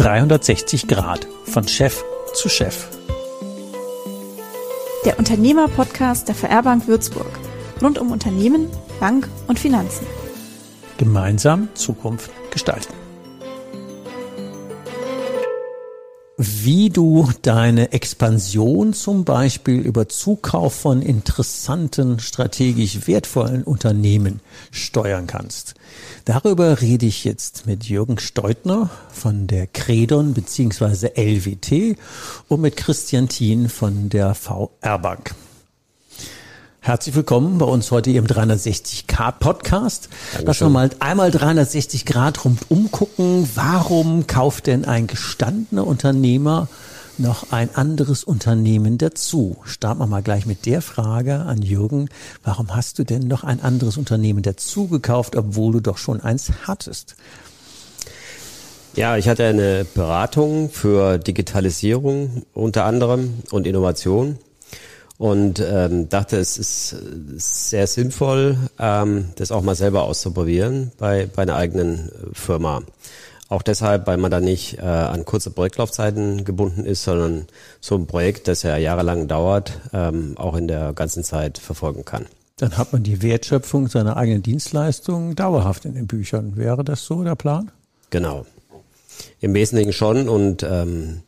360 Grad von Chef zu Chef. Der Unternehmer-Podcast der VR Bank Würzburg. Rund um Unternehmen, Bank und Finanzen. Gemeinsam Zukunft gestalten. Wie du deine Expansion zum Beispiel über Zukauf von interessanten, strategisch wertvollen Unternehmen steuern kannst. Darüber rede ich jetzt mit Jürgen Steutner von der Credon bzw. LWT und mit Christian Thien von der VR Bank. Herzlich willkommen bei uns heute im 360k Podcast. Lass uns mal einmal 360 Grad rundum gucken. Warum kauft denn ein gestandener Unternehmer noch ein anderes Unternehmen dazu? Starten wir mal gleich mit der Frage an Jürgen. Warum hast du denn noch ein anderes Unternehmen dazu gekauft, obwohl du doch schon eins hattest? Ja, ich hatte eine Beratung für Digitalisierung unter anderem und Innovation und ähm, dachte, es ist sehr sinnvoll, ähm, das auch mal selber auszuprobieren bei, bei einer eigenen äh, Firma. Auch deshalb, weil man da nicht äh, an kurze Projektlaufzeiten gebunden ist, sondern so ein Projekt, das ja jahrelang dauert, ähm, auch in der ganzen Zeit verfolgen kann. Dann hat man die Wertschöpfung seiner eigenen Dienstleistungen dauerhaft in den Büchern. Wäre das so der Plan? Genau. Im Wesentlichen schon und ähm,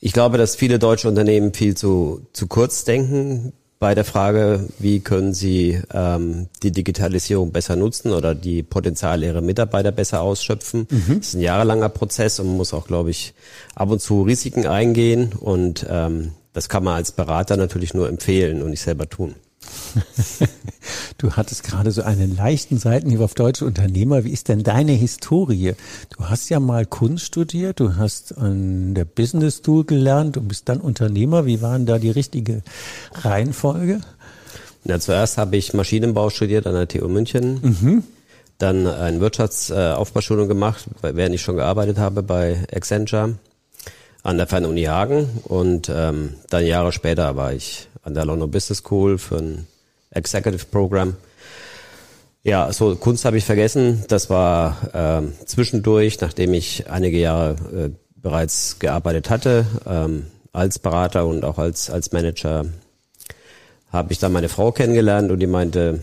ich glaube, dass viele deutsche Unternehmen viel zu, zu kurz denken bei der Frage, wie können sie ähm, die Digitalisierung besser nutzen oder die Potenziale ihrer Mitarbeiter besser ausschöpfen. Mhm. Das ist ein jahrelanger Prozess und man muss auch, glaube ich, ab und zu Risiken eingehen und ähm, das kann man als Berater natürlich nur empfehlen und nicht selber tun. du hattest gerade so einen leichten Seitenhieb auf deutsche Unternehmer. Wie ist denn deine Historie? Du hast ja mal Kunst studiert, du hast an der Business School gelernt und bist dann Unternehmer. Wie war denn da die richtige Reihenfolge? Na, zuerst habe ich Maschinenbau studiert an der TU München. Mhm. Dann eine Wirtschaftsaufbauschulung gemacht, während ich schon gearbeitet habe bei Accenture an der Fernuni Hagen. Und ähm, dann Jahre später war ich an der London Business School für ein Executive Program. Ja, so Kunst habe ich vergessen. Das war ähm, zwischendurch, nachdem ich einige Jahre äh, bereits gearbeitet hatte, ähm, als Berater und auch als, als Manager, habe ich dann meine Frau kennengelernt und die meinte,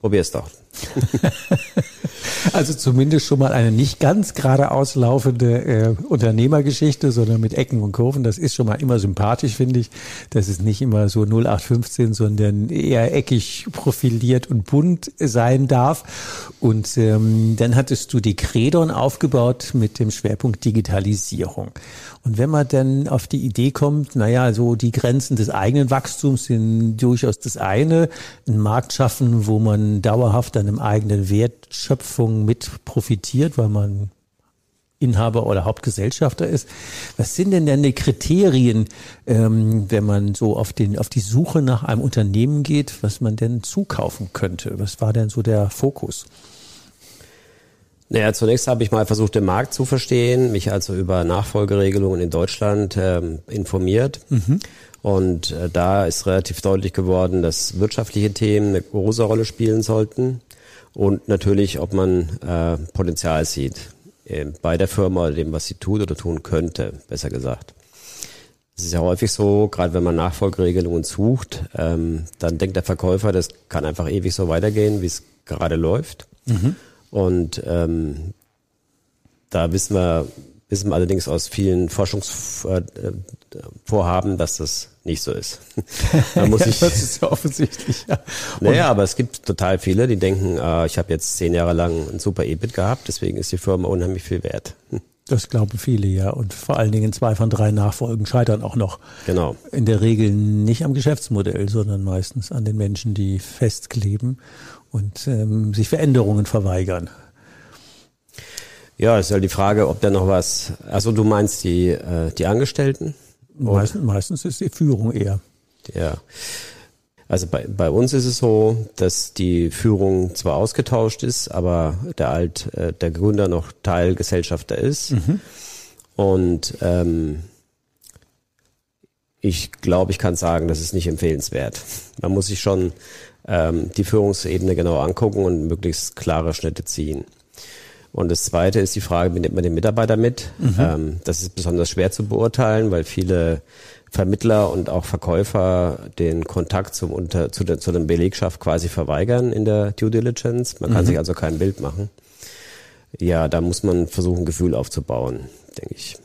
probier's doch. Also zumindest schon mal eine nicht ganz geradeaus laufende äh, Unternehmergeschichte, sondern mit Ecken und Kurven. Das ist schon mal immer sympathisch, finde ich. Das ist nicht immer so 0815, sondern eher eckig profiliert und bunt sein darf. Und ähm, dann hattest du die Credon aufgebaut mit dem Schwerpunkt Digitalisierung. Und wenn man dann auf die Idee kommt, naja, so die Grenzen des eigenen Wachstums sind durchaus das eine, einen Markt schaffen, wo man dauerhaft an einem eigenen Wertschöpfung mit profitiert, weil man Inhaber oder Hauptgesellschafter ist. Was sind denn denn die Kriterien, ähm, wenn man so auf, den, auf die Suche nach einem Unternehmen geht, was man denn zukaufen könnte? Was war denn so der Fokus? Naja, zunächst habe ich mal versucht, den Markt zu verstehen, mich also über Nachfolgeregelungen in Deutschland ähm, informiert. Mhm. Und äh, da ist relativ deutlich geworden, dass wirtschaftliche Themen eine große Rolle spielen sollten und natürlich, ob man äh, Potenzial sieht äh, bei der Firma oder dem, was sie tut oder tun könnte, besser gesagt. Es ist ja häufig so, gerade wenn man Nachfolgeregelungen sucht, ähm, dann denkt der Verkäufer, das kann einfach ewig so weitergehen, wie es gerade läuft. Mhm. Und ähm, da wissen wir, wissen wir allerdings aus vielen Forschungsvorhaben, dass das nicht so ist. da muss ich, das ist ja offensichtlich. Ja. Naja, aber es gibt total viele, die denken, äh, ich habe jetzt zehn Jahre lang ein super EBIT gehabt, deswegen ist die Firma unheimlich viel wert. Das glauben viele, ja. Und vor allen Dingen zwei von drei Nachfolgen scheitern auch noch. Genau. In der Regel nicht am Geschäftsmodell, sondern meistens an den Menschen, die festkleben und ähm, sich Veränderungen verweigern. Ja, ist ja die Frage, ob da noch was. Also du meinst die äh, die Angestellten? Meistens, meistens ist die Führung eher. Ja. Also bei, bei uns ist es so, dass die Führung zwar ausgetauscht ist, aber der Alt, äh, der Gründer noch Teilgesellschafter ist. Mhm. Und ähm, ich glaube, ich kann sagen, das ist nicht empfehlenswert. Man muss sich schon ähm, die Führungsebene genau angucken und möglichst klare Schnitte ziehen. Und das Zweite ist die Frage, wie nimmt man den Mitarbeiter mit? Mhm. Ähm, das ist besonders schwer zu beurteilen, weil viele Vermittler und auch Verkäufer den Kontakt zum unter, zu, der, zu der Belegschaft quasi verweigern in der Due Diligence. Man kann mhm. sich also kein Bild machen. Ja, da muss man versuchen, Gefühl aufzubauen, denke ich.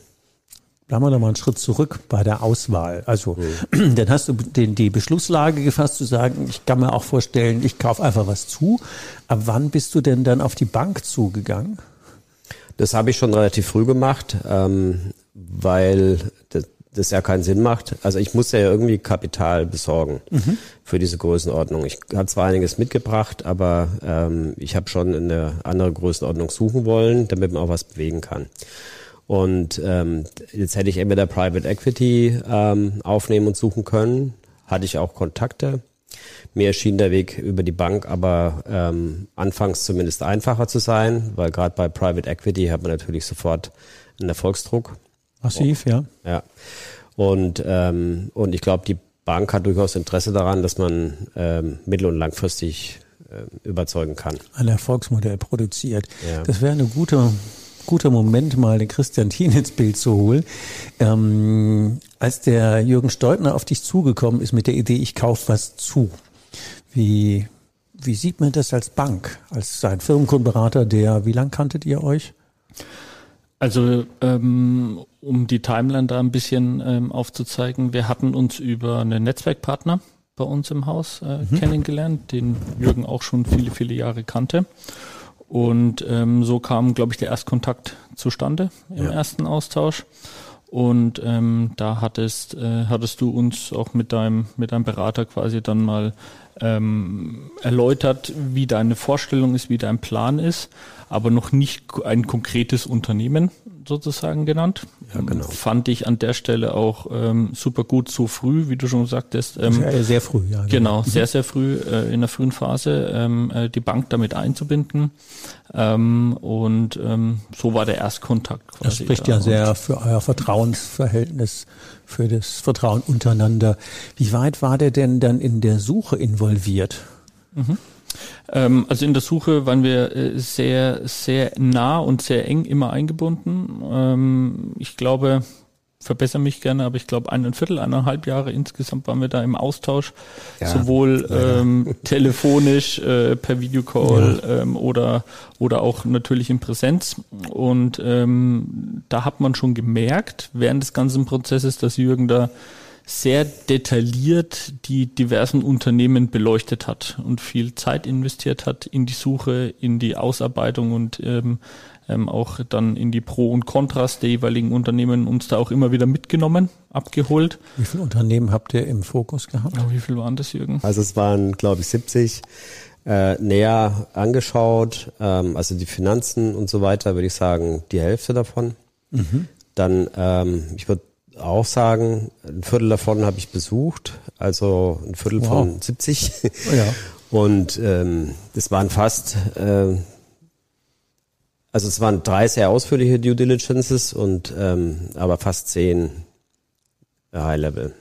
Bleiben wir noch mal einen Schritt zurück bei der Auswahl. Also, mhm. dann hast du den, die Beschlusslage gefasst zu sagen, ich kann mir auch vorstellen, ich kaufe einfach was zu. Ab wann bist du denn dann auf die Bank zugegangen? Das habe ich schon relativ früh gemacht, ähm, weil das, das ja keinen Sinn macht. Also ich muss ja irgendwie Kapital besorgen mhm. für diese Größenordnung. Ich habe zwar einiges mitgebracht, aber ähm, ich habe schon eine andere Größenordnung suchen wollen, damit man auch was bewegen kann. Und ähm, jetzt hätte ich entweder Private Equity ähm, aufnehmen und suchen können, hatte ich auch Kontakte. Mir erschien der Weg über die Bank aber ähm, anfangs zumindest einfacher zu sein, weil gerade bei Private Equity hat man natürlich sofort einen Erfolgsdruck. Massiv, ja. Ja. Und, ähm, und ich glaube, die Bank hat durchaus Interesse daran, dass man ähm, mittel- und langfristig äh, überzeugen kann. Ein Erfolgsmodell produziert. Ja. Das wäre eine gute guter Moment, mal den Christian Thien ins Bild zu holen. Ähm, als der Jürgen Steutner auf dich zugekommen ist mit der Idee, ich kaufe was zu, wie, wie sieht man das als Bank, als sein Firmenkundenberater, der, wie lang kanntet ihr euch? Also ähm, um die Timeline da ein bisschen ähm, aufzuzeigen, wir hatten uns über einen Netzwerkpartner bei uns im Haus äh, mhm. kennengelernt, den Jürgen auch schon viele, viele Jahre kannte. Und ähm, so kam, glaube ich, der Erstkontakt zustande im ja. ersten Austausch. Und ähm, da hattest, äh, hattest du uns auch mit deinem, mit deinem Berater quasi dann mal ähm, erläutert, wie deine Vorstellung ist, wie dein Plan ist, aber noch nicht ein konkretes Unternehmen sozusagen genannt. Ja, genau. Fand ich an der Stelle auch ähm, super gut so früh, wie du schon sagtest. Ähm, sehr, sehr früh, ja. Genau, genau mhm. sehr, sehr früh äh, in der frühen Phase ähm, äh, die Bank damit einzubinden. Ähm, und ähm, so war der Erstkontakt quasi. Das spricht da. ja sehr für euer Vertrauensverhältnis, für das Vertrauen untereinander. Wie weit war der denn dann in der Suche involviert? Mhm. Ähm, also in der Suche waren wir äh, sehr, sehr nah und sehr eng immer eingebunden. Ähm, ich glaube, verbessere mich gerne, aber ich glaube ein Viertel, eineinhalb Jahre insgesamt waren wir da im Austausch, ja, sowohl ja. Ähm, telefonisch, äh, per Videocall ja. ähm, oder oder auch natürlich in Präsenz. Und ähm, da hat man schon gemerkt während des ganzen Prozesses, dass Jürgen da sehr detailliert die diversen Unternehmen beleuchtet hat und viel Zeit investiert hat in die Suche, in die Ausarbeitung und ähm, ähm, auch dann in die Pro und Kontras der jeweiligen Unternehmen uns da auch immer wieder mitgenommen, abgeholt. Wie viele Unternehmen habt ihr im Fokus gehabt? Ja, wie viel waren das, Jürgen? Also es waren, glaube ich, 70 äh, näher angeschaut. Ähm, also die Finanzen und so weiter, würde ich sagen, die Hälfte davon. Mhm. Dann, ähm, ich würde auch sagen, ein Viertel davon habe ich besucht, also ein Viertel wow. von 70. Oh ja. Und ähm, das waren fast, äh, also es waren drei sehr ausführliche Due Diligences und ähm, aber fast zehn High Level.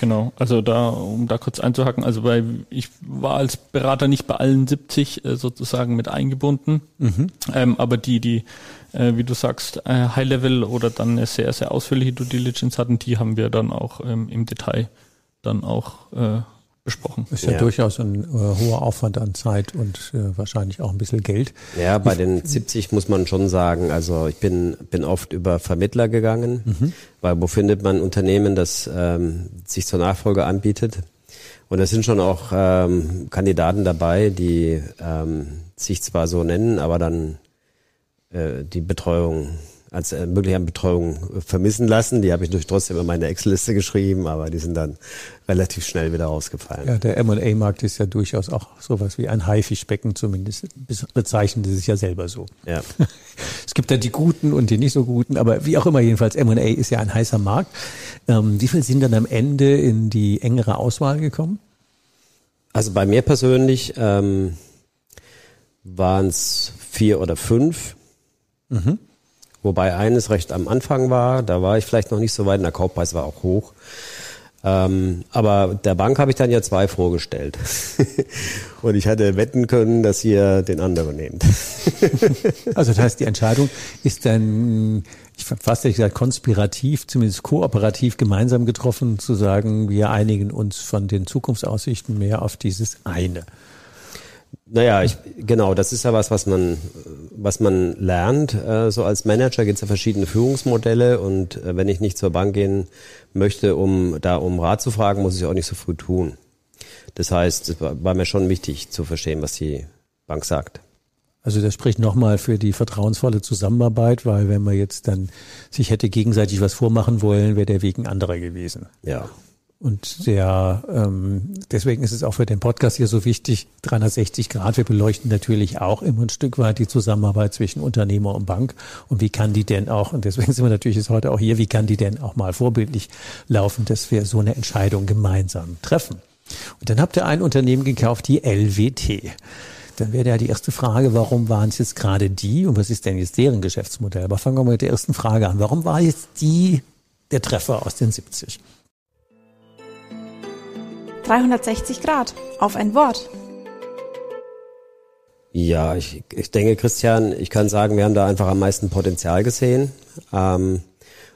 Genau, also da, um da kurz einzuhacken, also bei, ich war als Berater nicht bei allen 70 äh, sozusagen mit eingebunden, mhm. ähm, aber die, die, äh, wie du sagst, äh, High Level oder dann eine sehr, sehr ausführliche Due Diligence hatten, die haben wir dann auch ähm, im Detail dann auch äh, besprochen. Ist ja, ja. durchaus ein äh, hoher Aufwand an Zeit und äh, wahrscheinlich auch ein bisschen Geld. Ja, bei den 70 muss man schon sagen, also ich bin, bin oft über Vermittler gegangen, mhm. weil wo findet man Unternehmen, das ähm, sich zur Nachfolge anbietet? Und es sind schon auch ähm, Kandidaten dabei, die ähm, sich zwar so nennen, aber dann äh, die Betreuung als äh, mögliche Betreuung vermissen lassen. Die habe ich durch trotzdem in meine Excel-Liste geschrieben, aber die sind dann relativ schnell wieder rausgefallen. Ja, der M&A-Markt ist ja durchaus auch sowas wie ein Haifischbecken, zumindest bezeichnen sie sich ja selber so. Ja. Es gibt ja die Guten und die nicht so Guten, aber wie auch immer jedenfalls, M&A ist ja ein heißer Markt. Ähm, wie viel sind dann am Ende in die engere Auswahl gekommen? Also bei mir persönlich ähm, waren es vier oder fünf. Mhm. Wobei eines recht am Anfang war, da war ich vielleicht noch nicht so weit der Kaufpreis war auch hoch. Ähm, aber der Bank habe ich dann ja zwei vorgestellt. und ich hatte wetten können, dass ihr den anderen nehmt. also das heißt, die Entscheidung ist dann, ich fast ehrlich gesagt, konspirativ, zumindest kooperativ gemeinsam getroffen, zu sagen, wir einigen uns von den Zukunftsaussichten mehr auf dieses eine. Naja, ich, genau, das ist ja was, was man, was man lernt. Äh, so als Manager gibt es ja verschiedene Führungsmodelle und äh, wenn ich nicht zur Bank gehen möchte, um da um Rat zu fragen, muss ich auch nicht so früh tun. Das heißt, es war, war mir schon wichtig zu verstehen, was die Bank sagt. Also das spricht nochmal für die vertrauensvolle Zusammenarbeit, weil wenn man jetzt dann sich hätte gegenseitig was vormachen wollen, wäre der Weg ein anderer gewesen. Ja. Und der, ähm, deswegen ist es auch für den Podcast hier so wichtig, 360 Grad. Wir beleuchten natürlich auch immer ein Stück weit die Zusammenarbeit zwischen Unternehmer und Bank. Und wie kann die denn auch, und deswegen sind wir natürlich jetzt heute auch hier, wie kann die denn auch mal vorbildlich laufen, dass wir so eine Entscheidung gemeinsam treffen. Und dann habt ihr ein Unternehmen gekauft, die LWT. Dann wäre ja die erste Frage, warum waren es jetzt gerade die und was ist denn jetzt deren Geschäftsmodell? Aber fangen wir mal mit der ersten Frage an. Warum war jetzt die der Treffer aus den 70? 360 Grad auf ein Wort. Ja, ich, ich denke, Christian, ich kann sagen, wir haben da einfach am meisten Potenzial gesehen. Ähm,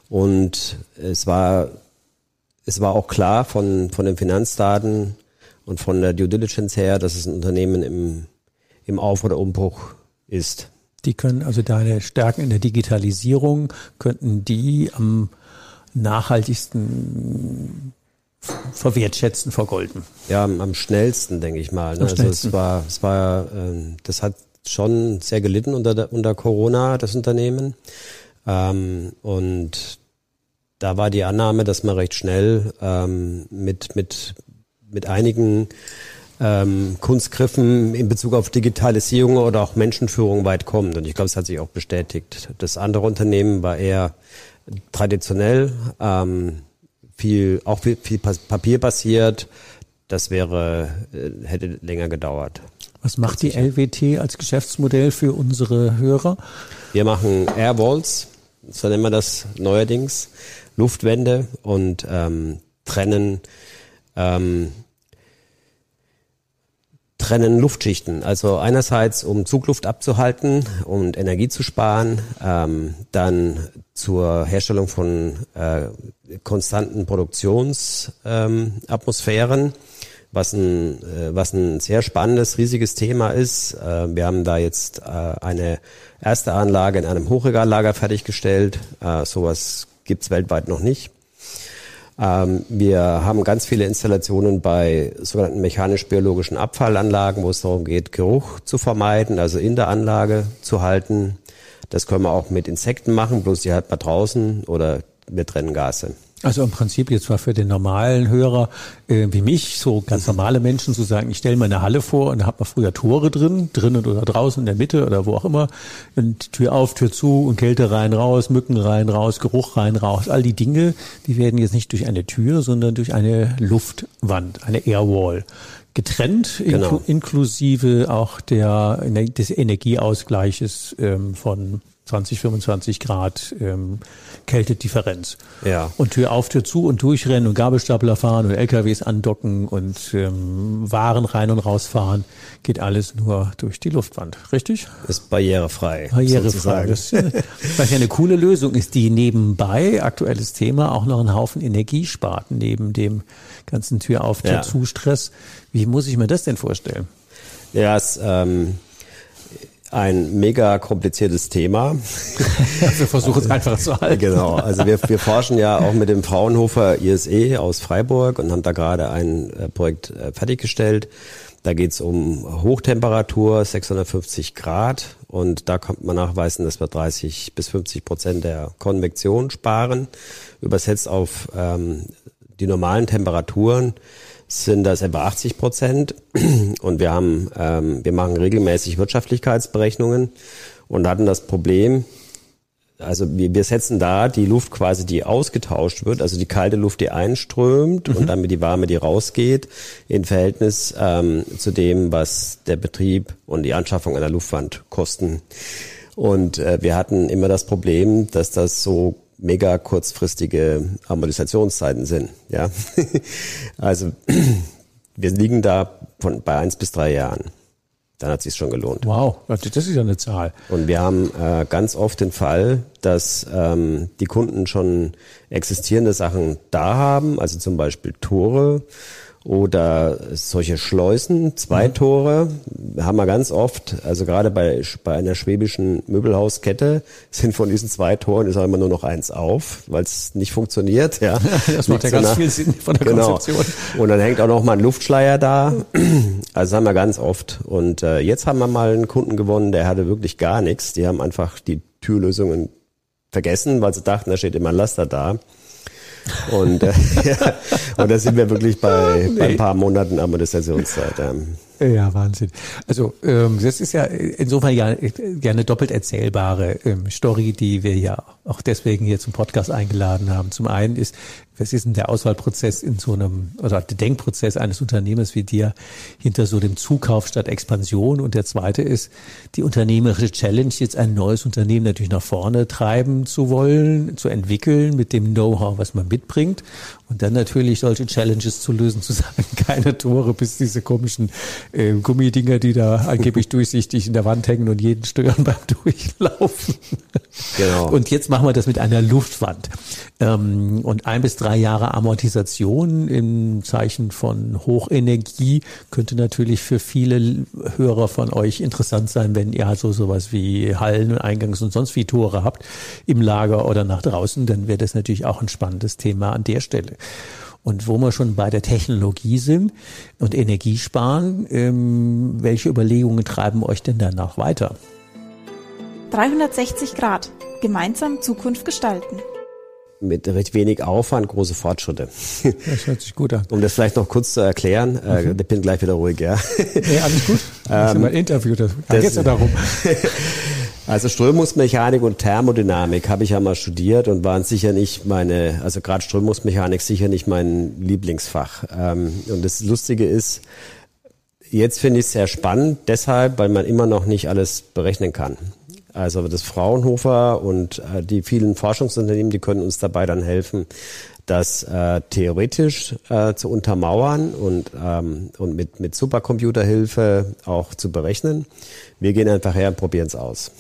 und es war, es war auch klar von, von den Finanzdaten und von der Due Diligence her, dass es ein Unternehmen im, im Auf- oder Umbruch ist. Die können also deine Stärken in der Digitalisierung, könnten die am nachhaltigsten verwertschätzen, vergolden. Ja, am schnellsten, denke ich mal. Ne? Also es war, es war, äh, das hat schon sehr gelitten unter, unter Corona, das Unternehmen. Ähm, und da war die Annahme, dass man recht schnell ähm, mit, mit, mit einigen ähm, Kunstgriffen in Bezug auf Digitalisierung oder auch Menschenführung weit kommt. Und ich glaube, es hat sich auch bestätigt. Das andere Unternehmen war eher traditionell, ähm, viel, auch viel, viel Papier passiert. Das wäre, äh, hätte länger gedauert. Was macht die LWT als Geschäftsmodell für unsere Hörer? Wir machen Airwalls, so nennen wir das neuerdings, Luftwände und ähm, trennen ähm, trennen Luftschichten. Also einerseits, um Zugluft abzuhalten und Energie zu sparen, ähm, dann zur Herstellung von äh, konstanten Produktionsatmosphären, ähm, was, ein, äh, was ein sehr spannendes, riesiges Thema ist. Äh, wir haben da jetzt äh, eine erste Anlage in einem Hochregallager fertiggestellt. Äh, sowas gibt's weltweit noch nicht. Ähm, wir haben ganz viele Installationen bei sogenannten mechanisch-biologischen Abfallanlagen, wo es darum geht, Geruch zu vermeiden, also in der Anlage zu halten. Das können wir auch mit Insekten machen, bloß die halt mal draußen oder wir trennen Gase. Also im Prinzip jetzt mal für den normalen Hörer äh, wie mich, so ganz normale Menschen zu sagen, ich stelle mir eine Halle vor und da hat man früher Tore drin, drinnen oder draußen in der Mitte oder wo auch immer. Und Tür auf, Tür zu und Kälte rein, raus, Mücken rein, raus, Geruch rein, raus. All die Dinge, die werden jetzt nicht durch eine Tür, sondern durch eine Luftwand, eine Airwall getrennt, genau. inklusive auch der, des Energieausgleiches ähm, von 20, 25 Grad ähm, Kältedifferenz. Ja. Und Tür auf, Tür zu und durchrennen und Gabelstapler fahren und LKWs andocken und ähm, Waren rein und rausfahren, geht alles nur durch die Luftwand. Richtig? Ist barrierefrei. Barrierefrei. Das, was ja eine coole Lösung ist, die nebenbei, aktuelles Thema, auch noch einen Haufen Energie spart, neben dem ganzen Tür auf, Tür zu Stress. Wie muss ich mir das denn vorstellen? Ja, es, ähm, ein mega kompliziertes Thema. wir versuchen es einfach zu halten. Genau, also wir, wir forschen ja auch mit dem Fraunhofer ISE aus Freiburg und haben da gerade ein äh, Projekt äh, fertiggestellt. Da geht es um Hochtemperatur, 650 Grad und da kommt man nachweisen, dass wir 30 bis 50 Prozent der Konvektion sparen. Übersetzt auf ähm, die normalen Temperaturen sind das etwa 80 Prozent. Und wir haben, ähm, wir machen regelmäßig Wirtschaftlichkeitsberechnungen und hatten das Problem, also wir, wir setzen da die Luft quasi, die ausgetauscht wird, also die kalte Luft, die einströmt mhm. und damit die warme, die rausgeht, in Verhältnis ähm, zu dem, was der Betrieb und die Anschaffung einer Luftwand kosten. Und äh, wir hatten immer das Problem, dass das so mega kurzfristige Amortisationszeiten sind. Ja, also wir liegen da von bei eins bis drei Jahren. Dann hat sich schon gelohnt. Wow, das ist ja eine Zahl. Und wir haben äh, ganz oft den Fall, dass ähm, die Kunden schon existierende Sachen da haben, also zum Beispiel Tore oder solche Schleusen, zwei mhm. Tore, haben wir ganz oft, also gerade bei, bei einer schwäbischen Möbelhauskette sind von diesen zwei Toren ist auch immer nur noch eins auf, weil es nicht funktioniert. Ja. das macht ja ganz viel Sinn von der genau. Konzeption. Und dann hängt auch noch mal ein Luftschleier da. Also das haben wir ganz oft. Und äh, jetzt haben wir mal einen Kunden gewonnen, der hatte wirklich gar nichts. Die haben einfach die Türlösungen vergessen, weil sie dachten, da steht immer ein Laster da. Und, äh, ja, und da sind wir wirklich bei, nee. bei ein paar Monaten Amortisationszeit. Ja. Ja, Wahnsinn. Also ähm, das ist ja insofern ja gerne doppelt erzählbare ähm, Story, die wir ja auch deswegen hier zum Podcast eingeladen haben. Zum einen ist, was ist denn der Auswahlprozess in so einem, oder der Denkprozess eines Unternehmens wie dir hinter so dem Zukauf statt Expansion? Und der zweite ist, die unternehmerische Challenge, jetzt ein neues Unternehmen natürlich nach vorne treiben zu wollen, zu entwickeln mit dem Know-how, was man mitbringt. Und dann natürlich solche Challenges zu lösen, zu sagen, keine Tore, bis diese komischen äh, Gummidinger, die da angeblich durchsichtig in der Wand hängen und jeden stören beim Durchlaufen. Genau. Und jetzt machen wir das mit einer Luftwand. Ähm, und ein bis drei Jahre Amortisation im Zeichen von Hochenergie könnte natürlich für viele Hörer von euch interessant sein, wenn ihr also sowas wie Hallen und Eingangs und sonst wie Tore habt im Lager oder nach draußen, dann wäre das natürlich auch ein spannendes Thema an der Stelle. Und wo wir schon bei der Technologie sind und Energiesparen, ähm, welche Überlegungen treiben euch denn danach weiter? 360 Grad. Gemeinsam Zukunft gestalten. Mit recht wenig Aufwand große Fortschritte. Das hört sich gut an. Um das vielleicht noch kurz zu erklären, äh, mhm. äh, ich bin gleich wieder ruhig, ja. Nee, alles gut. Das ähm, ist ein Interview, da geht ja darum. Also Strömungsmechanik und Thermodynamik habe ich ja mal studiert und waren sicher nicht meine, also gerade Strömungsmechanik sicher nicht mein Lieblingsfach. Ähm, und das Lustige ist, jetzt finde ich es sehr spannend, deshalb, weil man immer noch nicht alles berechnen kann. Also das Fraunhofer und äh, die vielen Forschungsunternehmen, die können uns dabei dann helfen, das äh, theoretisch äh, zu untermauern und, ähm, und mit, mit Supercomputerhilfe auch zu berechnen. Wir gehen einfach her und probieren es aus.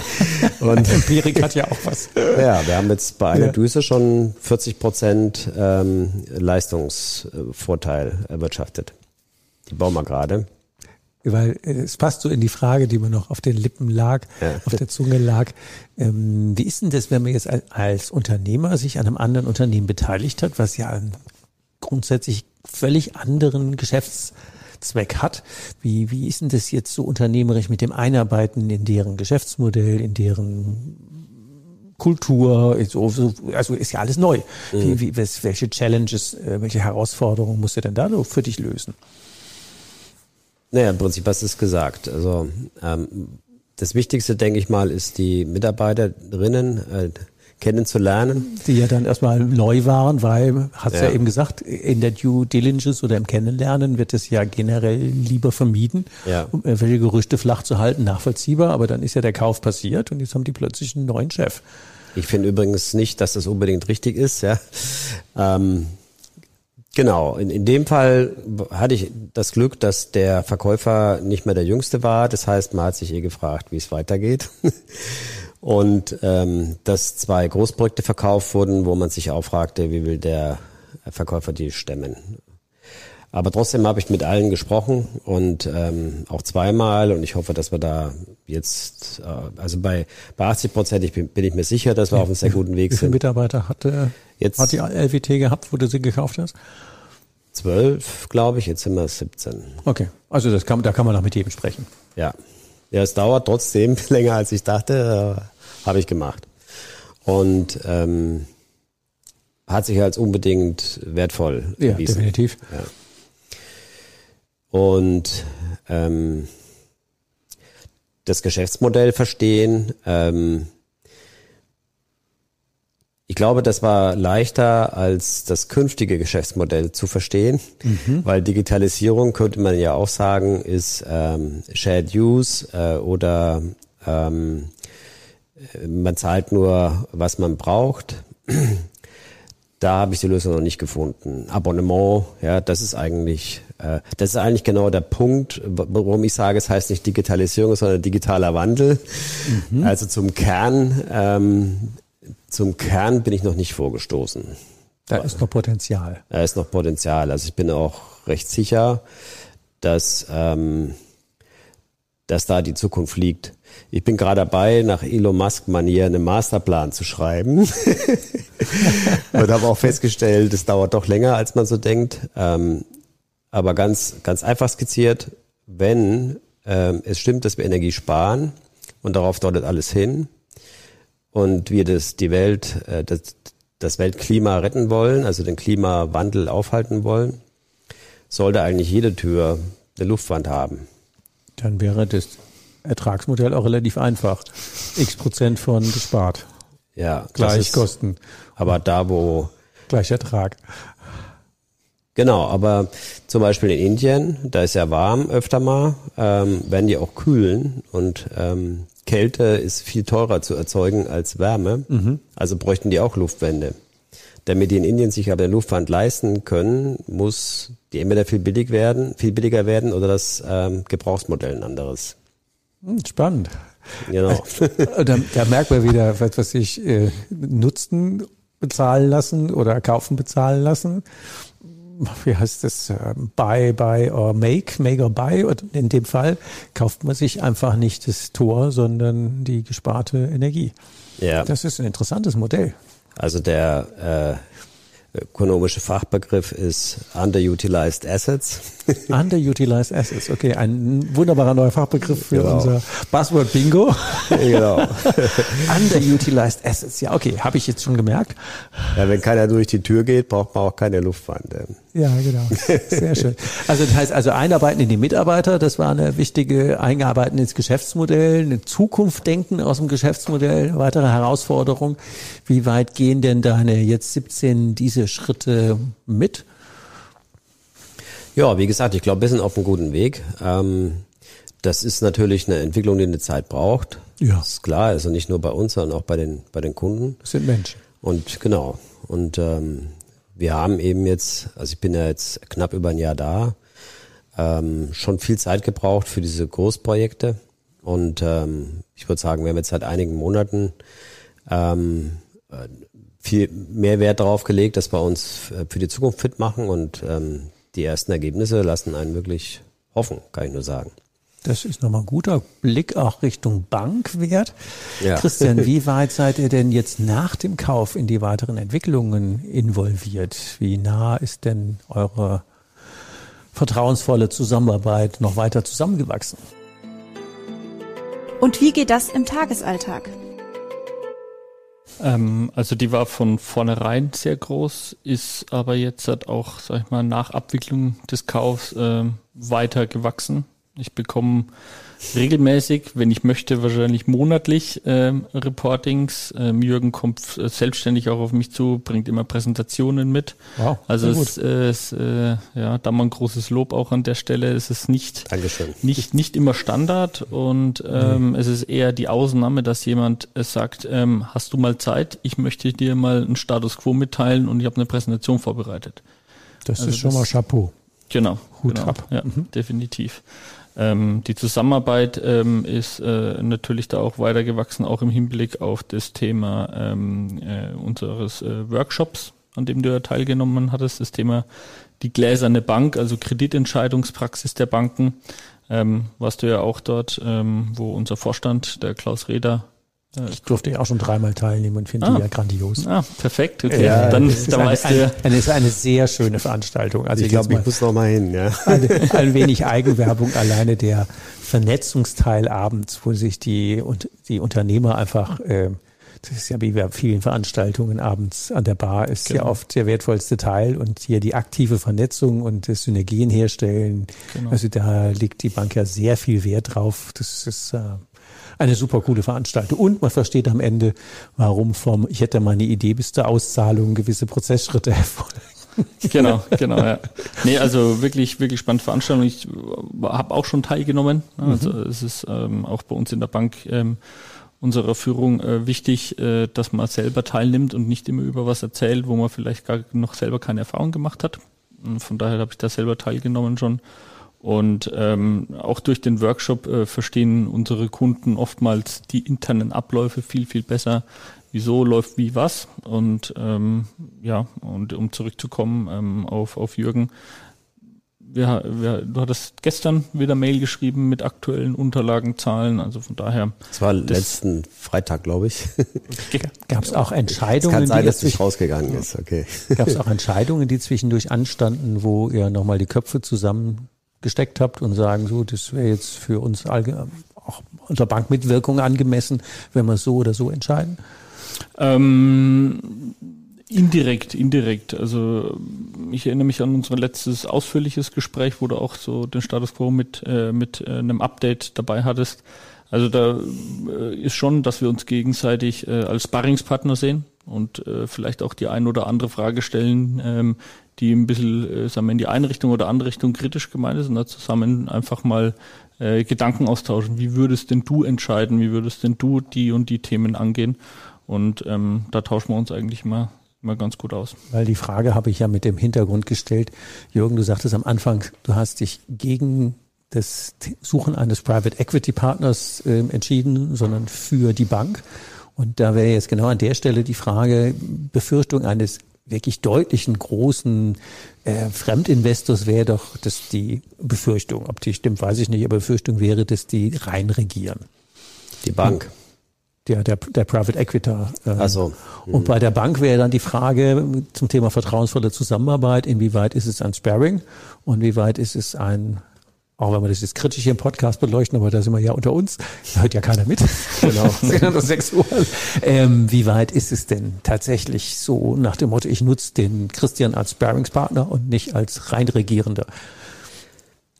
und Empirik hat ja auch was. Ja, wir haben jetzt bei einer ja. Düse schon 40 Prozent ähm, Leistungsvorteil erwirtschaftet. Die bauen wir gerade weil es passt so in die Frage, die mir noch auf den Lippen lag, ja. auf der Zunge lag. Ähm, wie ist denn das, wenn man jetzt als Unternehmer sich an einem anderen Unternehmen beteiligt hat, was ja einen grundsätzlich völlig anderen Geschäftszweck hat? Wie, wie ist denn das jetzt so unternehmerisch mit dem Einarbeiten in deren Geschäftsmodell, in deren Kultur, also ist ja alles neu. Mhm. Wie, wie, welche Challenges, äh, welche Herausforderungen musst du denn da so für dich lösen? Naja, im Prinzip hast du es gesagt. Also ähm, das Wichtigste, denke ich mal, ist die Mitarbeiterinnen äh, kennenzulernen. Die ja dann erstmal neu waren, weil, hat ja. ja eben gesagt, in der Due Diligence oder im Kennenlernen wird es ja generell lieber vermieden, ja. um irgendwelche Gerüchte flach zu halten, nachvollziehbar, aber dann ist ja der Kauf passiert und jetzt haben die plötzlich einen neuen Chef. Ich finde übrigens nicht, dass das unbedingt richtig ist, ja. Ähm, Genau, in, in dem Fall hatte ich das Glück, dass der Verkäufer nicht mehr der Jüngste war. Das heißt, man hat sich eh gefragt, wie es weitergeht. Und ähm, dass zwei Großprojekte verkauft wurden, wo man sich auch fragte, wie will der Verkäufer die stemmen. Aber trotzdem habe ich mit allen gesprochen und ähm, auch zweimal und ich hoffe, dass wir da jetzt, äh, also bei, bei 80 Prozent ich bin, bin ich mir sicher, dass wir ja, auf einem sehr guten Weg sind. Wie viele Mitarbeiter hatte, jetzt, hat die LWT gehabt, wo du sie gekauft hast? Zwölf, glaube ich, jetzt sind wir 17. Okay, also das kann, da kann man auch mit jedem sprechen. Ja, ja es dauert trotzdem länger, als ich dachte, äh, habe ich gemacht. Und ähm, hat sich als unbedingt wertvoll ja, erwiesen. Definitiv. Ja. Und ähm, das Geschäftsmodell verstehen. Ähm, ich glaube, das war leichter als das künftige Geschäftsmodell zu verstehen, mhm. weil Digitalisierung könnte man ja auch sagen, ist ähm, Shared Use äh, oder ähm, man zahlt nur, was man braucht. Da habe ich die Lösung noch nicht gefunden. Abonnement, ja, das ist eigentlich, das ist eigentlich genau der Punkt, warum ich sage, es heißt nicht Digitalisierung, sondern digitaler Wandel. Mhm. Also zum Kern, ähm, zum Kern bin ich noch nicht vorgestoßen. Da ist noch Potenzial. Da ist noch Potenzial. Also ich bin auch recht sicher, dass ähm, dass da die Zukunft liegt. Ich bin gerade dabei, nach Elon Musk-Manier einen Masterplan zu schreiben und habe auch festgestellt, es dauert doch länger, als man so denkt. Ähm, aber ganz, ganz einfach skizziert, wenn ähm, es stimmt, dass wir Energie sparen und darauf deutet alles hin und wir das, die Welt, äh, das, das Weltklima retten wollen, also den Klimawandel aufhalten wollen, sollte eigentlich jede Tür eine Luftwand haben. Dann wäre das Ertragsmodell auch relativ einfach. X Prozent von gespart. Ja. Gleich Kosten. Aber da, wo. Gleich Ertrag. Genau, aber zum Beispiel in Indien, da ist ja warm öfter mal, ähm, werden die auch kühlen und ähm, Kälte ist viel teurer zu erzeugen als Wärme. Mhm. Also bräuchten die auch Luftwände. Damit die in Indien sich aber eine Luftwand leisten können, muss die entweder viel billig werden, viel billiger werden oder das ähm, Gebrauchsmodell ein anderes. Hm, spannend. Genau. da, da merkt man wieder, was, was sich äh, Nutzen bezahlen lassen oder kaufen bezahlen lassen. Wie heißt das? Äh, buy, buy or make, make or buy. Und in dem Fall kauft man sich einfach nicht das Tor, sondern die gesparte Energie. Ja. Das ist ein interessantes Modell. Also der äh, ökonomische Fachbegriff ist Underutilized Assets. Underutilized Assets, okay, ein wunderbarer neuer Fachbegriff für genau. unser Buzzword Bingo. genau. Underutilized Assets, ja, okay, habe ich jetzt schon gemerkt. Ja, wenn keiner durch die Tür geht, braucht man auch keine Luftwand. Ja, genau. Sehr schön. Also das heißt also einarbeiten in die Mitarbeiter, das war eine wichtige Einarbeiten ins Geschäftsmodell, eine Zukunft denken aus dem Geschäftsmodell, weitere Herausforderung. Wie weit gehen denn deine jetzt 17 diese Schritte mit? Ja, wie gesagt, ich glaube, wir sind auf einem guten Weg. Ähm, das ist natürlich eine Entwicklung, die eine Zeit braucht. Ja. Das ist klar, also nicht nur bei uns, sondern auch bei den, bei den Kunden. Das sind Menschen. Und genau. Und ähm, wir haben eben jetzt, also ich bin ja jetzt knapp über ein Jahr da, ähm, schon viel Zeit gebraucht für diese Großprojekte. Und ähm, ich würde sagen, wir haben jetzt seit einigen Monaten ähm, äh, viel mehr Wert darauf gelegt, dass wir uns für die Zukunft fit machen und ähm, die ersten Ergebnisse lassen einen wirklich hoffen, kann ich nur sagen. Das ist nochmal ein guter Blick auch Richtung Bankwert. Ja. Christian, wie weit seid ihr denn jetzt nach dem Kauf in die weiteren Entwicklungen involviert? Wie nah ist denn eure vertrauensvolle Zusammenarbeit noch weiter zusammengewachsen? Und wie geht das im Tagesalltag? Ähm, also die war von vornherein sehr groß, ist aber jetzt hat auch, sag ich mal, nach Abwicklung des Kaufs äh, weiter gewachsen. Ich bekomme regelmäßig, wenn ich möchte, wahrscheinlich monatlich ähm, Reportings. Ähm, Jürgen kommt selbstständig auch auf mich zu, bringt immer Präsentationen mit. Wow, also es äh, ist äh, ja da mal ein großes Lob auch an der Stelle. Es ist nicht Dankeschön. nicht nicht immer Standard und ähm, mhm. es ist eher die Ausnahme, dass jemand äh, sagt, ähm, hast du mal Zeit? Ich möchte dir mal einen Status Quo mitteilen und ich habe eine Präsentation vorbereitet. Das also ist schon das, mal Chapeau. Genau. Hut genau, ab. Ja, mhm. definitiv. Ähm, die Zusammenarbeit ähm, ist äh, natürlich da auch weitergewachsen, auch im Hinblick auf das Thema ähm, äh, unseres äh, Workshops, an dem du ja teilgenommen hattest, das Thema die gläserne Bank, also Kreditentscheidungspraxis der Banken. Ähm, warst du ja auch dort, ähm, wo unser Vorstand, der Klaus Reder, ich durfte ja auch schon dreimal teilnehmen und finde ah. die ja grandios. Ah, perfekt. Okay. Ja, dann, dann eine, du. Eine, ist eine sehr schöne Veranstaltung. Also ich glaube, ich muss noch mal hin. Ja. Ein, ein wenig Eigenwerbung alleine der Vernetzungsteil abends, wo sich die und die Unternehmer einfach äh, das ist ja wie bei vielen Veranstaltungen abends an der Bar, ist genau. ja oft der wertvollste Teil und hier die aktive Vernetzung und das Synergien herstellen. Genau. Also da liegt die Bank ja sehr viel Wert drauf. Das ist äh, eine super coole Veranstaltung. Und man versteht am Ende, warum vom, ich hätte mal eine Idee bis zur Auszahlung gewisse Prozessschritte erfolgen. Genau, genau, ja. Nee, also wirklich, wirklich spannende Veranstaltung. Ich habe auch schon teilgenommen. Also mhm. es ist ähm, auch bei uns in der Bank ähm, unserer Führung äh, wichtig, äh, dass man selber teilnimmt und nicht immer über was erzählt, wo man vielleicht gar noch selber keine Erfahrung gemacht hat. Und von daher habe ich da selber teilgenommen schon. Und ähm, auch durch den Workshop äh, verstehen unsere Kunden oftmals die internen Abläufe viel, viel besser. Wieso läuft wie was? Und ähm, ja, und um zurückzukommen ähm, auf, auf Jürgen, wir, wir, du hattest gestern wieder Mail geschrieben mit aktuellen Unterlagen, Zahlen, also von daher. Das war das letzten Freitag, glaube ich. Gab es auch Entscheidungen? Es kann sein, dass es rausgegangen ist, okay. Gab es auch Entscheidungen, die zwischendurch anstanden, wo ihr nochmal die Köpfe zusammengesteckt habt und sagen, so, das wäre jetzt für uns auch unter Bankmitwirkung angemessen, wenn wir so oder so entscheiden? Ähm, Indirekt, indirekt. Also ich erinnere mich an unser letztes ausführliches Gespräch, wo du auch so den Status quo mit, äh, mit äh, einem Update dabei hattest. Also da äh, ist schon, dass wir uns gegenseitig äh, als Sparringspartner sehen und äh, vielleicht auch die ein oder andere Frage stellen, ähm, die ein bisschen, äh, sagen wir, in die eine Richtung oder andere Richtung kritisch gemeint ist und da zusammen einfach mal äh, Gedanken austauschen. Wie würdest denn du entscheiden? Wie würdest denn du die und die Themen angehen? Und ähm, da tauschen wir uns eigentlich immer immer ganz gut aus. Weil die Frage habe ich ja mit dem Hintergrund gestellt. Jürgen, du sagtest am Anfang, du hast dich gegen das Suchen eines Private Equity Partners äh, entschieden, sondern für die Bank. Und da wäre jetzt genau an der Stelle die Frage, Befürchtung eines wirklich deutlichen großen äh, Fremdinvestors wäre doch, dass die Befürchtung, ob die stimmt, weiß ich nicht, aber Befürchtung wäre, dass die rein regieren. Die Bank der, der, der Private Equita. Ähm, also, und bei der Bank wäre dann die Frage zum Thema vertrauensvolle Zusammenarbeit, inwieweit ist es ein Sparring und wie weit ist es ein, auch wenn wir das jetzt kritisch hier im Podcast beleuchten, aber da sind wir ja unter uns, da hört ja keiner mit. genau, nur sechs Uhr. Ähm, wie weit ist es denn tatsächlich so nach dem Motto, ich nutze den Christian als Sparringspartner und nicht als rein Regierender?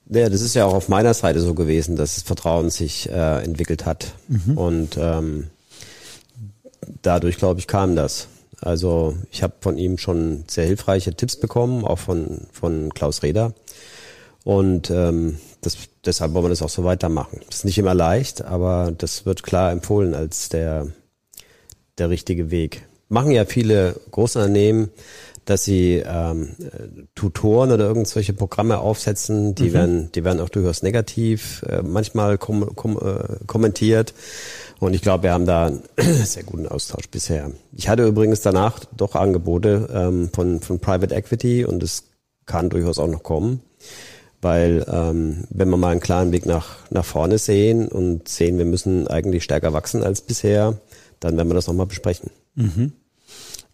Ja, das ist ja auch auf meiner Seite so gewesen, dass das Vertrauen sich äh, entwickelt hat. Mhm. Und ähm, dadurch, glaube ich, kam das. Also ich habe von ihm schon sehr hilfreiche Tipps bekommen, auch von, von Klaus Reder. Und ähm, das, deshalb wollen wir das auch so weitermachen. Das ist nicht immer leicht, aber das wird klar empfohlen als der, der richtige Weg. Machen ja viele Großunternehmen, dass sie ähm, Tutoren oder irgendwelche Programme aufsetzen, die mhm. werden, die werden auch durchaus negativ äh, manchmal kom kom äh, kommentiert. Und ich glaube, wir haben da einen sehr guten Austausch bisher. Ich hatte übrigens danach doch Angebote ähm, von, von Private Equity und es kann durchaus auch noch kommen. Weil ähm, wenn wir mal einen klaren Weg nach, nach vorne sehen und sehen, wir müssen eigentlich stärker wachsen als bisher, dann werden wir das nochmal besprechen. Mhm.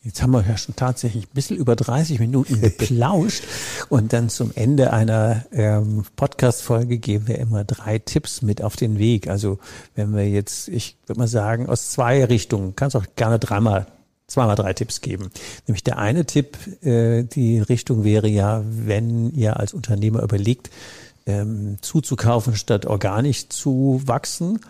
Jetzt haben wir ja schon tatsächlich ein bisschen über 30 Minuten geplauscht und dann zum Ende einer ähm, Podcast-Folge geben wir immer drei Tipps mit auf den Weg. Also wenn wir jetzt, ich würde mal sagen, aus zwei Richtungen, kannst auch gerne dreimal, zweimal drei Tipps geben. Nämlich der eine Tipp, äh, die Richtung wäre ja, wenn ihr als Unternehmer überlegt, ähm, zuzukaufen, statt organisch zu wachsen.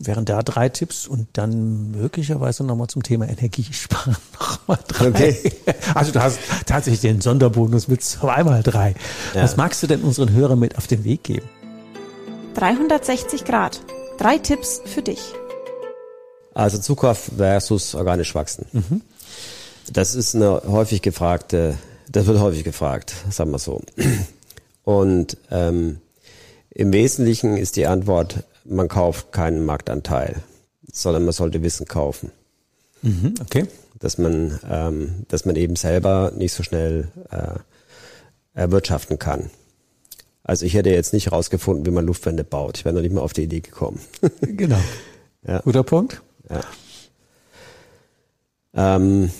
Wären da drei Tipps und dann möglicherweise nochmal zum Thema Energiesparen nochmal drei. Okay. Also du hast tatsächlich den Sonderbonus mit zweimal drei. Ja. Was magst du denn unseren Hörern mit auf den Weg geben? 360 Grad. Drei Tipps für dich. Also Zukauf versus organisch wachsen. Mhm. Das ist eine häufig gefragte, das wird häufig gefragt, sagen wir so. Und ähm, im Wesentlichen ist die Antwort, man kauft keinen Marktanteil, sondern man sollte Wissen kaufen. Mhm, okay. Dass man, ähm, dass man eben selber nicht so schnell äh, erwirtschaften kann. Also ich hätte jetzt nicht rausgefunden, wie man Luftwände baut. Ich wäre noch nicht mal auf die Idee gekommen. genau. Ja. Guter Punkt. Ja. Ähm,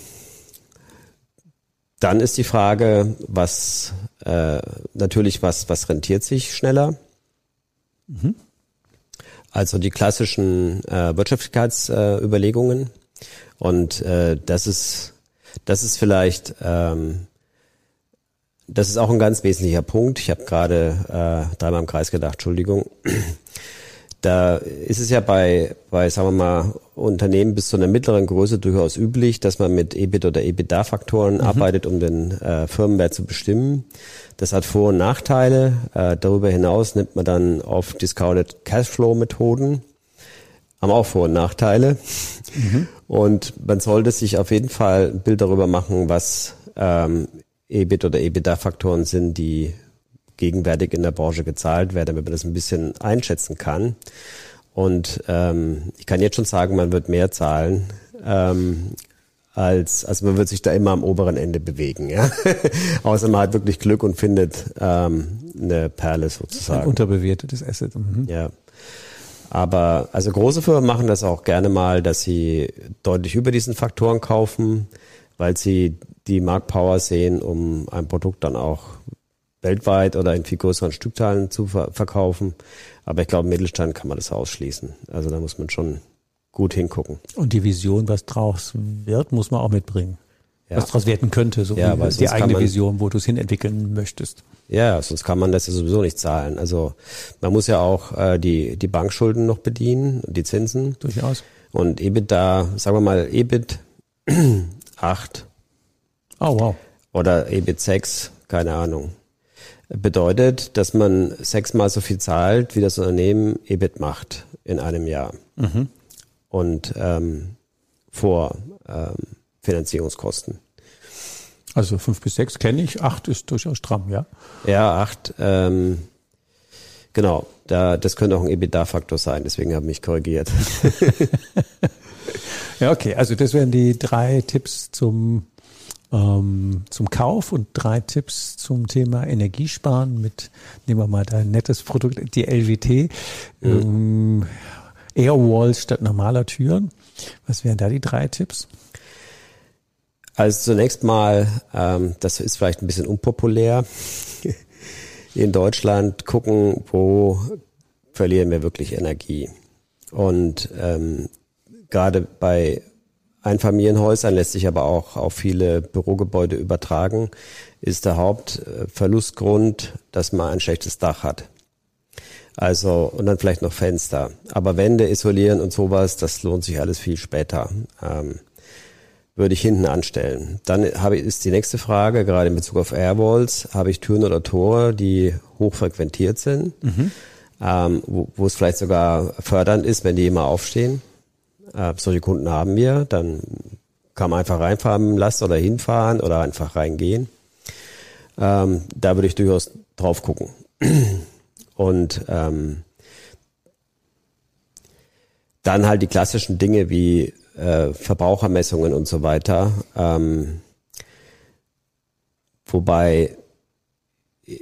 dann ist die Frage, was äh, natürlich was was rentiert sich schneller? Mhm. Also die klassischen äh, Wirtschaftlichkeitsüberlegungen. Äh, und äh, das ist das ist vielleicht ähm, das ist auch ein ganz wesentlicher Punkt. Ich habe gerade äh, dreimal im Kreis gedacht, Entschuldigung. Da ist es ja bei, bei, sagen wir mal, Unternehmen bis zu einer mittleren Größe durchaus üblich, dass man mit EBIT oder EBITDA-Faktoren mhm. arbeitet, um den äh, Firmenwert zu bestimmen. Das hat Vor- und Nachteile. Äh, darüber hinaus nimmt man dann oft Discounted Cashflow-Methoden. haben auch Vor- und Nachteile. Mhm. Und man sollte sich auf jeden Fall ein Bild darüber machen, was ähm, EBIT oder EBITDA-Faktoren sind, die gegenwärtig in der Branche gezahlt werden, damit man das ein bisschen einschätzen kann. Und ähm, ich kann jetzt schon sagen, man wird mehr zahlen. Ähm, als, also man wird sich da immer am oberen Ende bewegen, ja. Außer man hat wirklich Glück und findet ähm, eine Perle sozusagen. Ein unterbewertetes Asset. Mhm. Ja. Aber also große Firmen machen das auch gerne mal, dass sie deutlich über diesen Faktoren kaufen, weil sie die Marktpower sehen, um ein Produkt dann auch weltweit oder in viel größeren Stückteilen zu ver verkaufen. Aber ich glaube, im Mittelstand kann man das ausschließen. Also da muss man schon gut hingucken. Und die Vision, was draus wird, muss man auch mitbringen. Ja. Was draus werden könnte, so ja, wie die eigene man, Vision, wo du es hin entwickeln möchtest. Ja, sonst kann man das ja sowieso nicht zahlen. Also man muss ja auch äh, die, die Bankschulden noch bedienen, die Zinsen. Durchaus. Und EBIT da, sagen wir mal, EBIT 8. Oh, wow. Oder EBIT 6, keine Ahnung. Bedeutet, dass man sechsmal so viel zahlt, wie das Unternehmen EBIT macht in einem Jahr. Mhm. Und ähm, vor ähm, Finanzierungskosten. Also fünf bis sechs kenne ich, acht ist durchaus stramm, ja? Ja, acht. Ähm, genau, da, das könnte auch ein EBITDA-Faktor sein, deswegen habe ich mich korrigiert. ja, okay, also das wären die drei Tipps zum, ähm, zum Kauf und drei Tipps zum Thema Energiesparen mit, nehmen wir mal dein nettes Produkt, die LWT. Mhm. Ähm, Airwalls statt normaler Türen. Was wären da die drei Tipps? Also zunächst mal, ähm, das ist vielleicht ein bisschen unpopulär in Deutschland, gucken, wo verlieren wir wirklich Energie. Und ähm, gerade bei Einfamilienhäusern lässt sich aber auch auf viele Bürogebäude übertragen, ist der Hauptverlustgrund, dass man ein schlechtes Dach hat. Also, und dann vielleicht noch Fenster. Aber Wände isolieren und sowas, das lohnt sich alles viel später. Ähm, würde ich hinten anstellen. Dann habe ich, ist die nächste Frage, gerade in Bezug auf Airwalls, habe ich Türen oder Tore, die hochfrequentiert sind, mhm. ähm, wo, wo es vielleicht sogar fördernd ist, wenn die immer aufstehen. Äh, solche Kunden haben wir, dann kann man einfach reinfahren lassen oder hinfahren oder einfach reingehen. Ähm, da würde ich durchaus drauf gucken. Und ähm, dann halt die klassischen Dinge wie äh, Verbrauchermessungen und so weiter. Ähm, wobei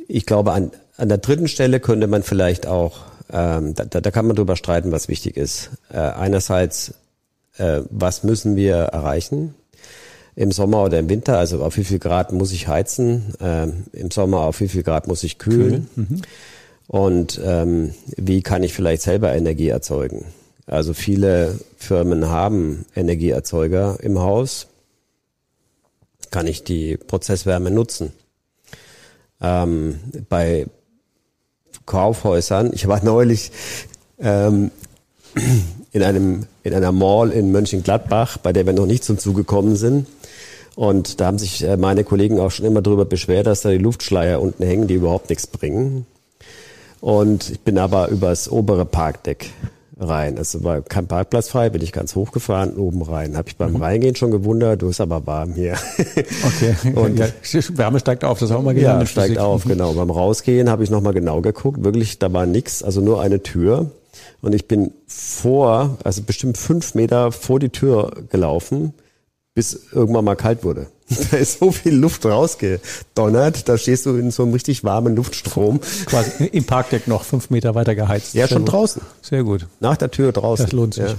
ich glaube, an, an der dritten Stelle könnte man vielleicht auch, ähm, da, da kann man drüber streiten, was wichtig ist. Äh, einerseits, äh, was müssen wir erreichen im Sommer oder im Winter? Also auf wie viel Grad muss ich heizen? Ähm, Im Sommer auf wie viel Grad muss ich kühlen? kühlen. Mhm. Und ähm, wie kann ich vielleicht selber Energie erzeugen? Also viele Firmen haben Energieerzeuger im Haus. Kann ich die Prozesswärme nutzen? Ähm, bei Kaufhäusern, ich war neulich ähm, in einem in einer Mall in Mönchengladbach, bei der wir noch nicht zum Zuge gekommen sind. Und da haben sich äh, meine Kollegen auch schon immer darüber beschwert, dass da die Luftschleier unten hängen, die überhaupt nichts bringen. Und ich bin aber übers obere Parkdeck rein. Es war kein Parkplatz frei, bin ich ganz hochgefahren, oben rein. Habe ich beim mhm. Reingehen schon gewundert, du ist aber warm hier. Okay. Und ja, Wärme steigt auf, das auch mal gelernt. Ja, steigt auf, genau. Beim Rausgehen habe ich nochmal genau geguckt. Wirklich, da war nichts, also nur eine Tür. Und ich bin vor, also bestimmt fünf Meter vor die Tür gelaufen, bis irgendwann mal kalt wurde. Da ist so viel Luft rausgedonnert, da stehst du in so einem richtig warmen Luftstrom. Quasi im Parkdeck noch fünf Meter weiter geheizt. Ja, schon draußen. Sehr gut. Nach der Tür draußen. Das lohnt sich. Ja.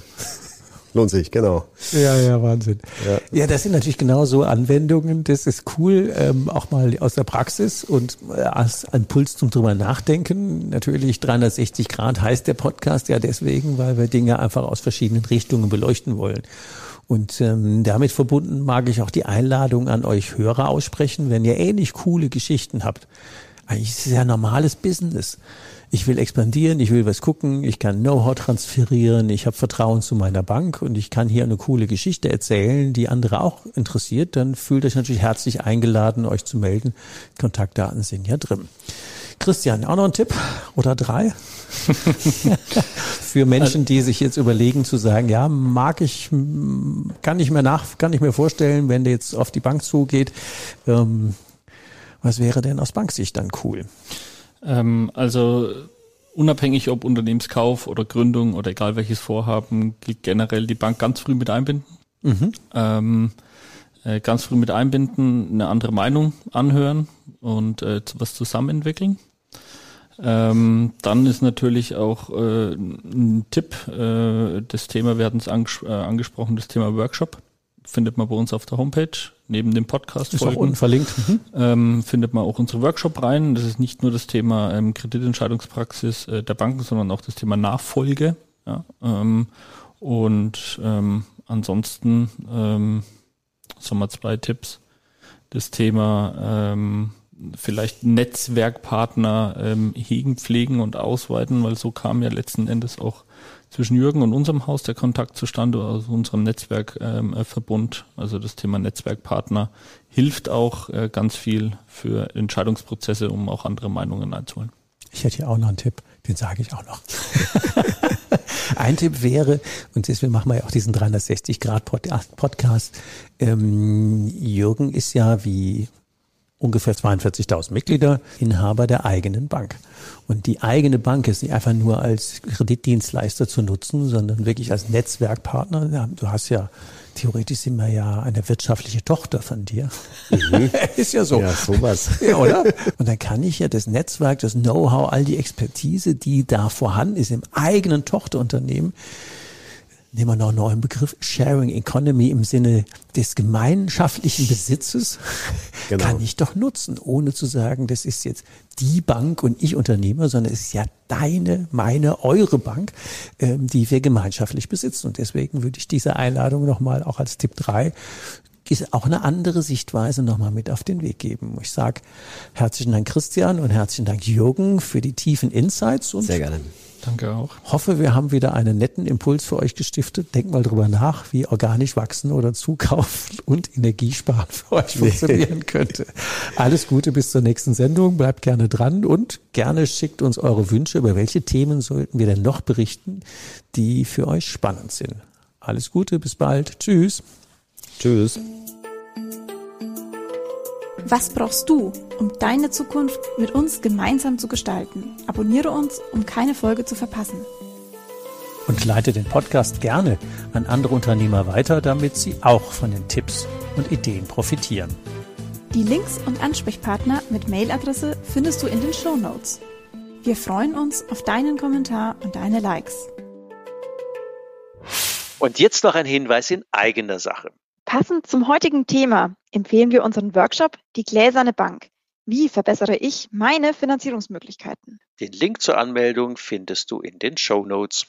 Lohnt sich, genau. Ja, ja, Wahnsinn. Ja. ja, das sind natürlich genau so Anwendungen. Das ist cool, ähm, auch mal aus der Praxis und äh, als ein Puls zum drüber nachdenken. Natürlich 360 Grad heißt der Podcast ja deswegen, weil wir Dinge einfach aus verschiedenen Richtungen beleuchten wollen. Und ähm, damit verbunden mag ich auch die Einladung an euch Hörer aussprechen, wenn ihr ähnlich coole Geschichten habt. Eigentlich ist es ja normales Business. Ich will expandieren, ich will was gucken, ich kann Know-how transferieren, ich habe Vertrauen zu meiner Bank und ich kann hier eine coole Geschichte erzählen, die andere auch interessiert, dann fühlt euch natürlich herzlich eingeladen, euch zu melden. Kontaktdaten sind ja drin. Christian, auch noch ein Tipp oder drei? Für Menschen, die sich jetzt überlegen zu sagen, ja, mag ich, kann ich mir nach, kann ich mir vorstellen, wenn der jetzt auf die Bank zugeht, ähm, was wäre denn aus Banksicht dann cool? Ähm, also unabhängig ob Unternehmenskauf oder Gründung oder egal welches Vorhaben, gilt generell die Bank ganz früh mit einbinden. Mhm. Ähm, äh, ganz früh mit einbinden, eine andere Meinung anhören und äh, was zusammen entwickeln. Ähm, dann ist natürlich auch äh, ein Tipp, äh, das Thema, wir hatten es anges äh, angesprochen, das Thema Workshop. Findet man bei uns auf der Homepage, neben dem Podcast. Ist auch unten verlinkt. Mhm. Ähm, findet man auch unsere Workshop rein. Das ist nicht nur das Thema ähm, Kreditentscheidungspraxis äh, der Banken, sondern auch das Thema Nachfolge. Ja, ähm, und ähm, ansonsten, sagen wir zwei Tipps. Das Thema ähm, vielleicht Netzwerkpartner ähm, hegen, pflegen und ausweiten, weil so kam ja letzten Endes auch zwischen Jürgen und unserem Haus der Kontakt zustande, also unserem Netzwerkverbund. Ähm, also das Thema Netzwerkpartner hilft auch äh, ganz viel für Entscheidungsprozesse, um auch andere Meinungen einzuholen. Ich hätte hier auch noch einen Tipp, den sage ich auch noch. Ein Tipp wäre, und deswegen machen wir ja auch diesen 360-Grad-Podcast, ähm, Jürgen ist ja wie ungefähr 42.000 Mitglieder, Inhaber der eigenen Bank. Und die eigene Bank ist nicht einfach nur als Kreditdienstleister zu nutzen, sondern wirklich als Netzwerkpartner. Du hast ja, theoretisch sind wir ja eine wirtschaftliche Tochter von dir. Mhm. ist ja so. Ja, sowas. Ja, oder? Und dann kann ich ja das Netzwerk, das Know-how, all die Expertise, die da vorhanden ist im eigenen Tochterunternehmen, nehmen wir noch einen neuen Begriff, Sharing Economy im Sinne des gemeinschaftlichen Besitzes, genau. kann ich doch nutzen, ohne zu sagen, das ist jetzt die Bank und ich Unternehmer, sondern es ist ja deine, meine, eure Bank, ähm, die wir gemeinschaftlich besitzen. Und deswegen würde ich diese Einladung nochmal auch als Tipp drei ist auch eine andere Sichtweise nochmal mit auf den Weg geben. Ich sage herzlichen Dank Christian und herzlichen Dank Jürgen für die tiefen Insights und Sehr gerne. Danke auch. Hoffe, wir haben wieder einen netten Impuls für euch gestiftet. Denkt mal drüber nach, wie organisch wachsen oder zukaufen und Energiesparen für euch funktionieren könnte. Alles Gute bis zur nächsten Sendung. Bleibt gerne dran und gerne schickt uns eure Wünsche, über welche Themen sollten wir denn noch berichten, die für euch spannend sind. Alles Gute, bis bald. Tschüss. Tschüss. Was brauchst du, um deine Zukunft mit uns gemeinsam zu gestalten? Abonniere uns, um keine Folge zu verpassen. Und leite den Podcast gerne an andere Unternehmer weiter, damit sie auch von den Tipps und Ideen profitieren. Die Links und Ansprechpartner mit Mailadresse findest du in den Show Notes. Wir freuen uns auf deinen Kommentar und deine Likes. Und jetzt noch ein Hinweis in eigener Sache. Passend zum heutigen Thema empfehlen wir unseren Workshop Die gläserne Bank. Wie verbessere ich meine Finanzierungsmöglichkeiten? Den Link zur Anmeldung findest du in den Show Notes.